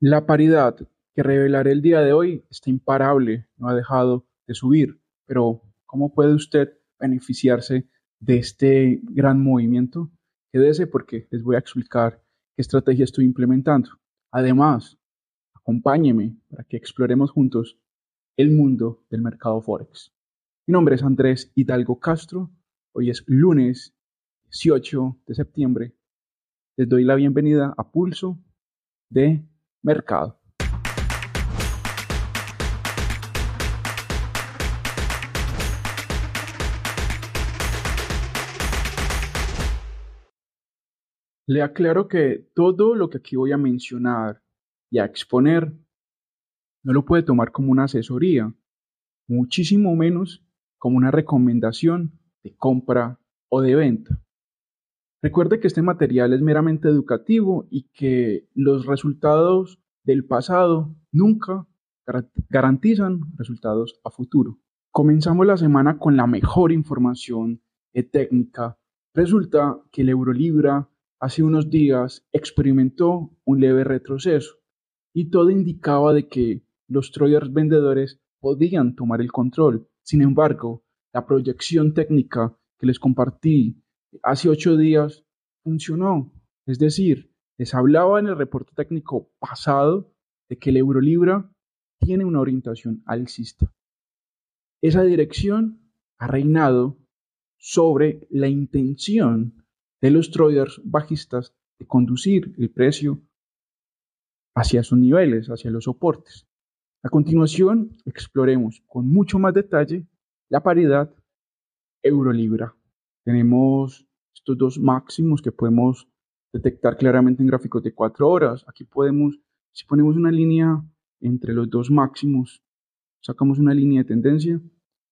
La paridad que revelaré el día de hoy está imparable, no ha dejado de subir, pero ¿cómo puede usted beneficiarse de este gran movimiento? Quédese porque les voy a explicar qué estrategia estoy implementando. Además, acompáñeme para que exploremos juntos el mundo del mercado Forex. Mi nombre es Andrés Hidalgo Castro. Hoy es lunes 18 de septiembre. Les doy la bienvenida a Pulso de Mercado. Le aclaro que todo lo que aquí voy a mencionar y a exponer no lo puede tomar como una asesoría, muchísimo menos como una recomendación de compra o de venta. Recuerde que este material es meramente educativo y que los resultados del pasado nunca garantizan resultados a futuro. Comenzamos la semana con la mejor información técnica. Resulta que el Eurolibra hace unos días experimentó un leve retroceso y todo indicaba de que los traders vendedores podían tomar el control. Sin embargo, la proyección técnica que les compartí hace ocho días funcionó. Es decir, les hablaba en el reporte técnico pasado de que el Eurolibra tiene una orientación alcista. Esa dirección ha reinado sobre la intención de los traders bajistas de conducir el precio hacia sus niveles, hacia los soportes. A continuación, exploremos con mucho más detalle la paridad euro-libra. Tenemos estos dos máximos que podemos detectar claramente en gráficos de cuatro horas. Aquí podemos, si ponemos una línea entre los dos máximos, sacamos una línea de tendencia,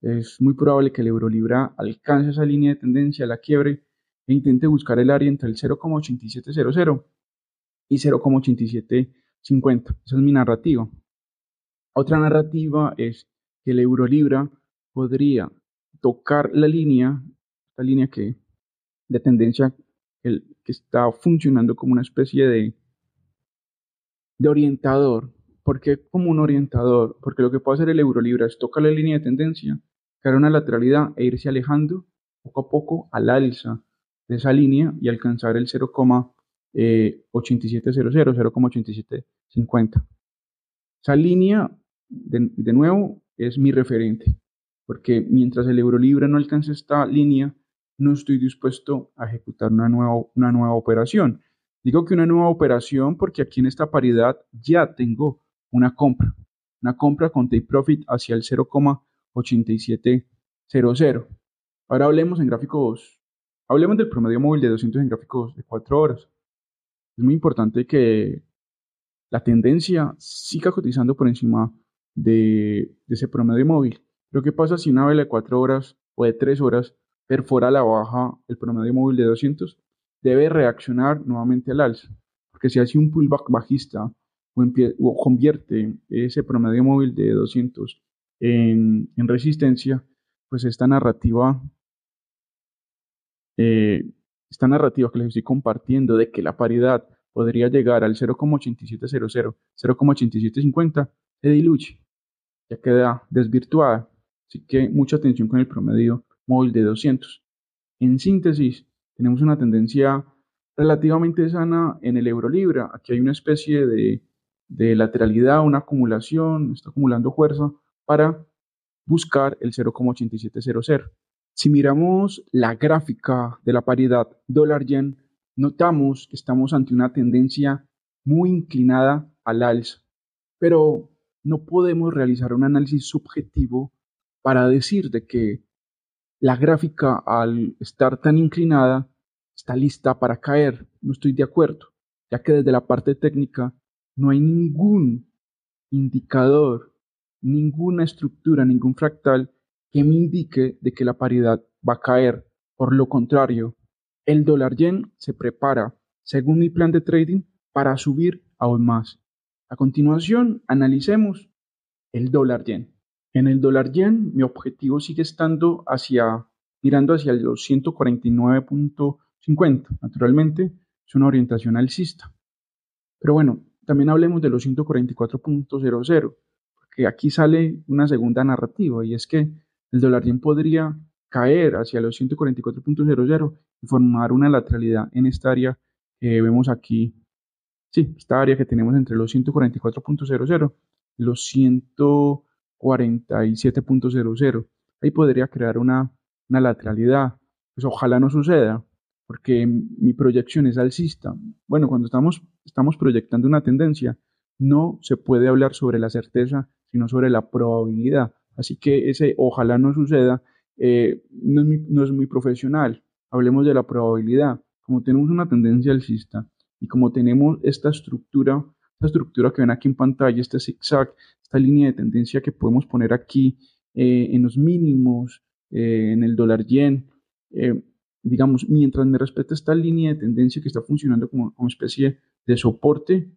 es muy probable que el euro-libra alcance esa línea de tendencia, la quiebre e intente buscar el área entre el 0,8700 y 0,8750. Esa es mi narrativa. Otra narrativa es que el euro libra podría tocar la línea, esta línea que de tendencia que está funcionando como una especie de, de orientador. ¿Por qué como un orientador? Porque lo que puede hacer el euro libra es tocar la línea de tendencia, crear una lateralidad e irse alejando poco a poco al alza de esa línea y alcanzar el 0,8700, 0,8750. Eh, esa línea, de, nuevo, es mi referente, porque mientras el euro libre no alcance esta línea, no estoy dispuesto a ejecutar una nueva, una nueva operación. Digo que una nueva operación porque aquí en esta paridad ya tengo una compra, una compra con take profit hacia el 0,8700. Ahora hablemos en gráficos Hablemos del promedio móvil de 200 en gráficos de 4 horas. Es muy importante que la tendencia siga cotizando por encima de, ese promedio móvil. Pero ¿qué pasa si una vela de 4 horas o de 3 horas perfora la baja el promedio móvil de 200? Debe reaccionar nuevamente al alza. Porque si hace un pullback bajista o, convierte ese promedio móvil de 200 en, en resistencia, pues esta narrativa eh, esta narrativa que les estoy compartiendo de que la paridad podría llegar al 0,8700, 0,8750, se diluye, ya queda desvirtuada. Así que mucha atención con el promedio móvil de 200. En síntesis, tenemos una tendencia relativamente sana en el euro libra. Aquí hay una especie de, de lateralidad, una acumulación, está acumulando fuerza para buscar el 0,8700. Si miramos la gráfica de la paridad dólar-yen, notamos que estamos ante una tendencia muy inclinada al alza, pero no podemos realizar un análisis subjetivo para decir de que la gráfica al estar tan inclinada está lista para caer. No estoy de acuerdo, ya que desde la parte técnica no hay ningún indicador, ninguna estructura, ningún fractal que me indique de que la paridad va a caer. Por lo contrario, el dólar yen se prepara, según mi plan de trading, para subir aún más. A continuación, analicemos el dólar yen. En el dólar yen, mi objetivo sigue estando hacia, mirando hacia los 149.50. Naturalmente, es una orientación alcista. Pero bueno, también hablemos de los 144.00, porque aquí sale una segunda narrativa y es que el dólar yen podría caer hacia los 144.00 y formar una lateralidad en esta área que vemos aquí, sí, esta área que tenemos entre los 144.00 y los 147.00. Ahí podría crear una, una lateralidad. Pues ojalá no suceda, porque mi proyección es alcista. Bueno, cuando estamos, estamos proyectando una tendencia, no se puede hablar sobre la certeza, sino sobre la probabilidad. Así que ese ojalá no suceda eh, no, es muy, no es muy profesional. Hablemos de la probabilidad. Como tenemos una tendencia alcista y como tenemos esta estructura, esta estructura que ven aquí en pantalla, este zigzag, esta línea de tendencia que podemos poner aquí eh, en los mínimos, eh, en el dólar yen, digamos, mientras me respete esta línea de tendencia que está funcionando como, como especie de soporte,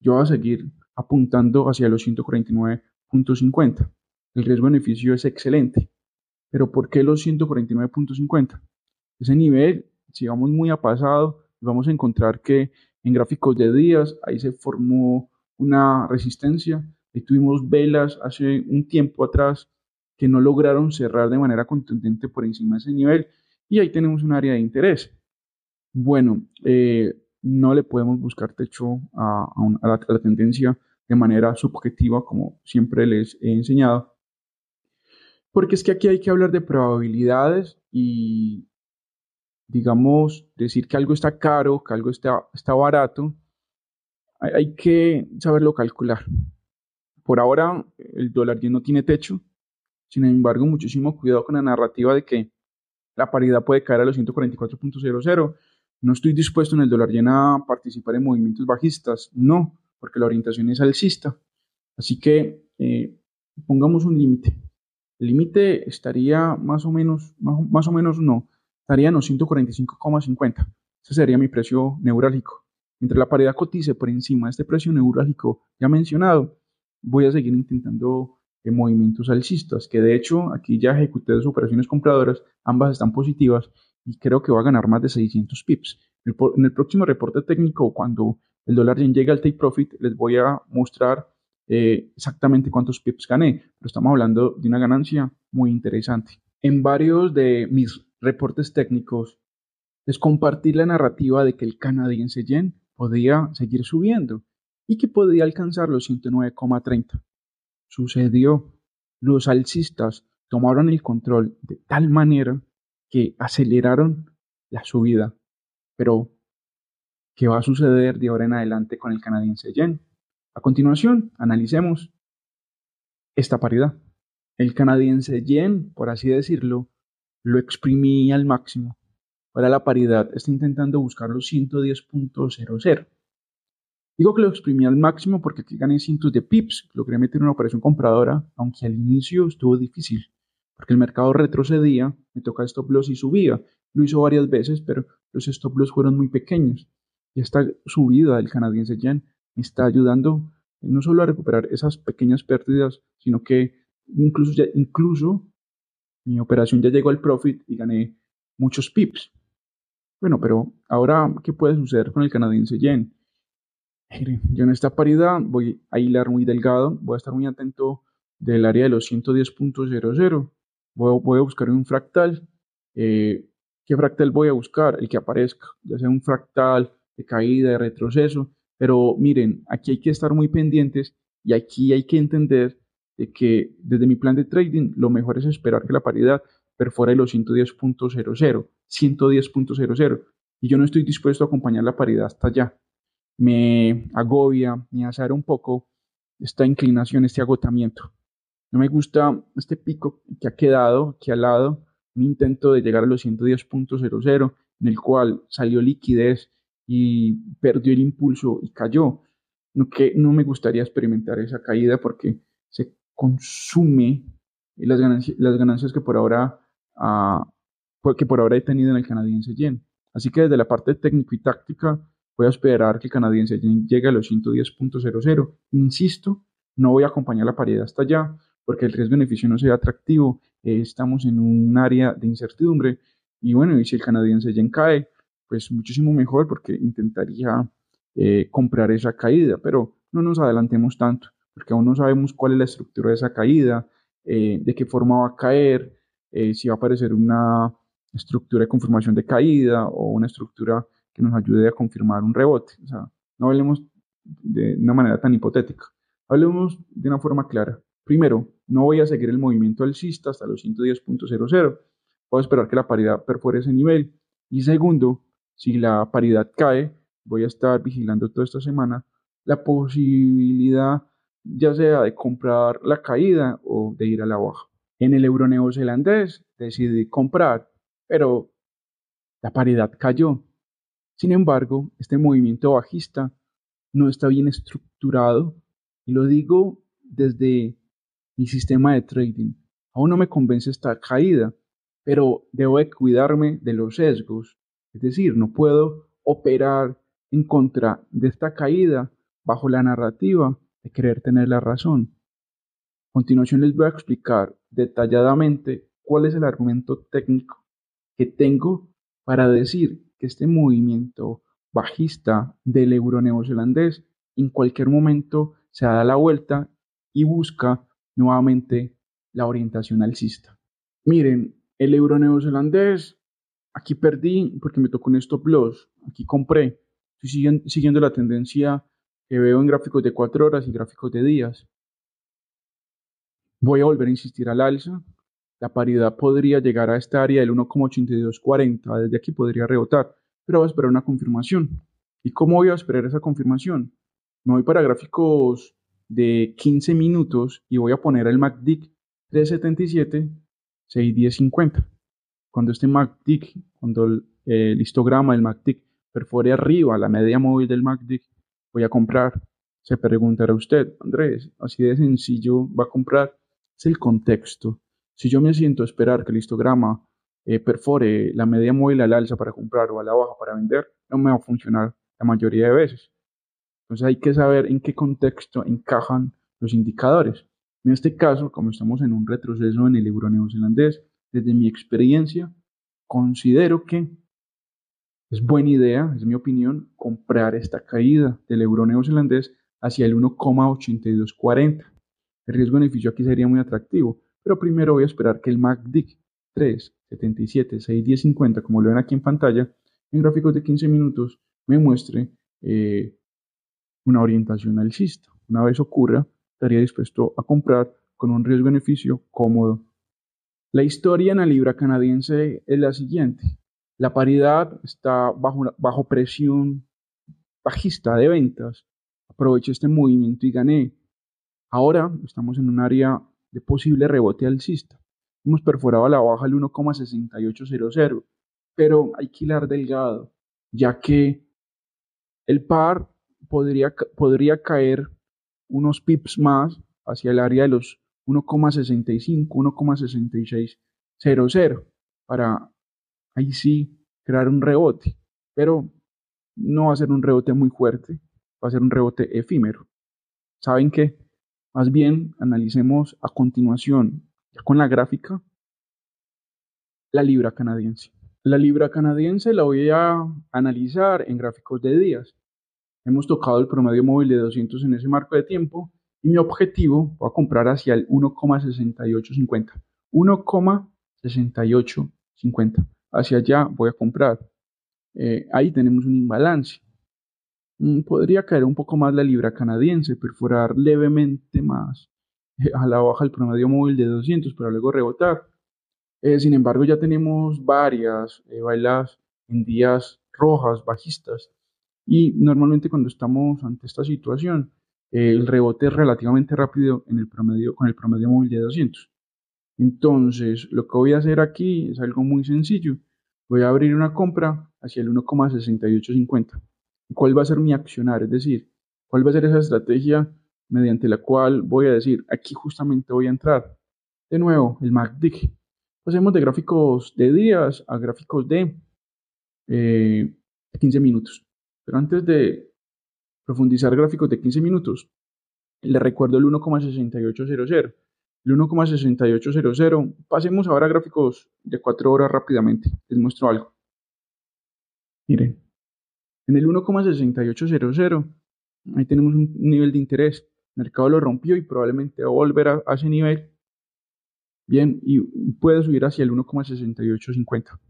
yo voy a seguir apuntando hacia los 149.50. El riesgo-beneficio es excelente. Pero ¿por qué los 149.50? Ese nivel, si vamos muy a pasado, vamos a encontrar que en gráficos de días ahí se formó una resistencia. y tuvimos velas hace un tiempo atrás que no lograron cerrar de manera contundente por encima de ese nivel y ahí tenemos un área de interés. Bueno, eh, no le podemos buscar techo a, la, tendencia de manera subjetiva como siempre les he enseñado, porque es que aquí hay que hablar de probabilidades y, digamos, decir que algo está caro, que algo está, está barato, hay, que saberlo calcular. Por ahora, el dólar ya no tiene techo, sin embargo, muchísimo cuidado con la narrativa de que la paridad puede caer a los 144.00. No estoy dispuesto en el dólar yen a participar en movimientos bajistas, no, porque la orientación es alcista. Así que eh, pongamos un límite. El límite estaría más o menos, más, o menos no, estaría en los 145,50. Ese sería mi precio neurálgico. Mientras la paridad cotice por encima de este precio neurálgico ya mencionado, voy a seguir intentando eh, movimientos alcistas, que de hecho aquí ya ejecuté dos operaciones compradoras, ambas están positivas y creo que va a ganar más de 600 pips. En el, próximo reporte técnico, cuando el dólar llegue al take profit, les voy a mostrar eh, exactamente cuántos pips gané, pero estamos hablando de una ganancia muy interesante. En varios de mis reportes técnicos les compartí la narrativa de que el canadiense yen podía seguir subiendo y que podía alcanzar los 109,30. Sucedió. Los alcistas tomaron el control de tal manera que aceleraron la subida. Pero, ¿qué va a suceder de ahora en adelante con el canadiense yen? A continuación, analicemos esta paridad. El canadiense yen, por así decirlo, lo exprimí al máximo. Ahora la paridad está intentando buscar los 110.00. Digo que lo exprimí al máximo porque aquí gané cientos de pips. Logré meter una operación compradora, aunque al inicio estuvo difícil, porque el mercado retrocedía, me toca stop loss y subía. Lo hizo varias veces, pero los stop loss fueron muy pequeños. Y esta subida del canadiense yen me está ayudando no solo a recuperar esas pequeñas pérdidas, sino que incluso, ya, incluso mi operación ya llegó al profit y gané muchos pips. Bueno, pero ahora, ¿qué puede suceder con el canadiense yen? Yo en esta paridad voy a hilar muy delgado, voy a estar muy atento del área de los 110.00. Voy, a buscar un fractal. Eh, ¿Qué fractal voy a buscar? El que aparezca, ya sea un fractal de caída, de retroceso. Pero miren, aquí hay que estar muy pendientes y aquí hay que entender de que desde mi plan de trading lo mejor es esperar que la paridad perfore los 110.00, 110.00 y yo no estoy dispuesto a acompañar la paridad hasta allá. Me agobia, me azara un poco esta inclinación, este agotamiento. No me gusta este pico que ha quedado aquí al lado, un intento de llegar a los 110.00 en el cual salió liquidez y perdió el impulso y cayó. No, que no me gustaría experimentar esa caída porque consume las ganancias, las ganancias que por ahora uh, que por ahora he tenido en el canadiense yen. Así que desde la parte técnico y táctica voy a esperar que el canadiense yen llegue a los 110.00. Insisto, no voy a acompañar la paridad hasta allá porque el riesgo-beneficio no sea atractivo. Eh, estamos en un área de incertidumbre y bueno, y si el canadiense yen cae, pues muchísimo mejor porque intentaría eh, comprar esa caída, pero no nos adelantemos tanto, porque aún no sabemos cuál es la estructura de esa caída, eh, de qué forma va a caer, si va a aparecer una estructura de confirmación de caída o una estructura que nos ayude a confirmar un rebote. O sea, no hablemos de una manera tan hipotética. Hablemos de una forma clara. Primero, no voy a seguir el movimiento alcista hasta los 110.00. Voy a esperar que la paridad perfore ese nivel. Y segundo, si la paridad cae, voy a estar vigilando toda esta semana la posibilidad ya sea de comprar la caída o de ir a la baja. En el euro neozelandés decidí comprar, pero la paridad cayó. Sin embargo, este movimiento bajista no está bien estructurado y lo digo desde mi sistema de trading. Aún no me convence esta caída, pero debo de cuidarme de los sesgos. Es decir, no puedo operar en contra de esta caída bajo la narrativa de querer tener la razón. A continuación les voy a explicar detalladamente cuál es el argumento técnico que tengo para decir que este movimiento bajista del euro neozelandés en cualquier momento se da la vuelta y busca nuevamente la orientación alcista. Miren, el euro neozelandés, aquí perdí porque me tocó un stop loss, aquí compré, estoy siguiendo la tendencia que veo en gráficos de 4 horas y gráficos de días. Voy a volver a insistir al alza. La paridad podría llegar a esta área del 1,8240. Desde aquí podría rebotar, pero voy a esperar una confirmación. ¿Y cómo voy a esperar esa confirmación? Me voy para gráficos de 15 minutos y voy a poner el MACD 377 61050. Cuando este MACD, cuando el, histograma del MACD perfore arriba la media móvil del MACD, voy a comprar. Se preguntará usted, Andrés, así de sencillo va a comprar. Es el contexto. Si yo me siento a esperar que el histograma eh, perfore la media móvil al alza para comprar o a la baja para vender, no me va a funcionar la mayoría de veces. Entonces hay que saber en qué contexto encajan los indicadores. En este caso, como estamos en un retroceso en el euro neozelandés, desde mi experiencia, considero que es buena idea, es mi opinión, comprar esta caída del euro neozelandés hacia el 1,8240. El riesgo-beneficio aquí sería muy atractivo, pero primero voy a esperar que el MACD 3, 77, 6, 10, 50, como lo ven aquí en pantalla, en gráficos de 15 minutos, me muestre eh, una orientación alcista. Una vez ocurra, estaría dispuesto a comprar con un riesgo-beneficio cómodo. La historia en la libra canadiense es la siguiente. La paridad está bajo, bajo presión bajista de ventas. Aproveché este movimiento y gané. Ahora estamos en un área de posible rebote alcista. Hemos perforado a la baja el 1,6800, pero hay que hilar delgado, ya que el par podría, podría caer unos pips más hacia el área de los 1,65, 1,6600 para ahí sí crear un rebote, pero no va a ser un rebote muy fuerte, va a ser un rebote efímero. ¿Saben qué? Más bien analicemos a continuación, con la gráfica, la libra canadiense. La libra canadiense la voy a analizar en gráficos de días. Hemos tocado el promedio móvil de 200 en ese marco de tiempo y mi objetivo va a comprar hacia el 1,6850. 1,6850 hacia allá voy a comprar. Eh, ahí tenemos un imbalance. Mm, podría caer un poco más la libra canadiense, perforar levemente más eh, a la baja el promedio móvil de 200 para luego rebotar. Eh, sin embargo, ya tenemos varias bailas en días rojas, bajistas. Y normalmente cuando estamos ante esta situación, el rebote es relativamente rápido en el promedio, con el promedio móvil de 200. Entonces, lo que voy a hacer aquí es algo muy sencillo. Voy a abrir una compra hacia el 1,6850. ¿Cuál va a ser mi accionar? Es decir, ¿cuál va a ser esa estrategia mediante la cual voy a decir, aquí justamente voy a entrar? De nuevo, el MACD. Pasemos de gráficos de días a gráficos de 15 eh, minutos. Pero antes de profundizar gráficos de 15 minutos, le recuerdo el 1,6800 el 1,6800. Pasemos ahora a gráficos de 4 horas rápidamente. Les muestro algo. Miren, En el 1,6800, ahí tenemos un nivel de interés. El mercado lo rompió y probablemente va a volver a, a ese nivel. Bien, y puede subir hacia el 1,6850.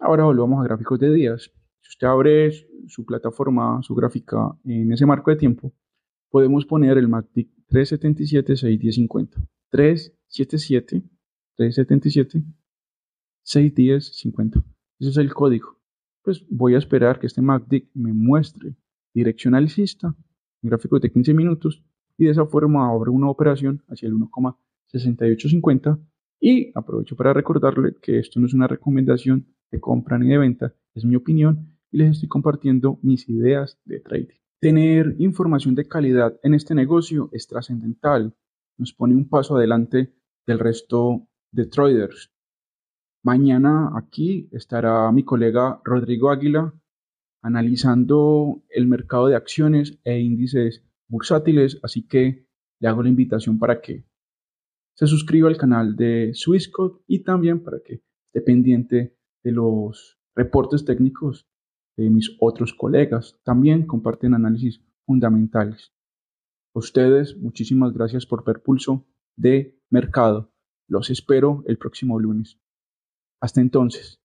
Ahora volvamos a gráficos de días. Si usted abre su plataforma, su gráfica en ese marco de tiempo, podemos poner el MACD 377 61050. 377 377 61050. Ese es el código. Pues voy a esperar que este MACD me muestre dirección alcista en gráficos de 15 minutos y de esa forma abro una operación hacia el 1,6850 y aprovecho para recordarle que esto no es una recomendación de compra ni de venta, es mi opinión y les estoy compartiendo mis ideas de trading. Tener información de calidad en este negocio es trascendental, nos pone un paso adelante del resto de traders. Mañana aquí estará mi colega Rodrigo Águila analizando el mercado de acciones e índices bursátiles, así que le hago la invitación para que se suscriba al canal de Swisscode y también para que esté pendiente de los reportes técnicos de mis otros colegas. También comparten análisis fundamentales. A ustedes, muchísimas gracias por ver Pulso de Mercado. Los espero el próximo lunes. Hasta entonces.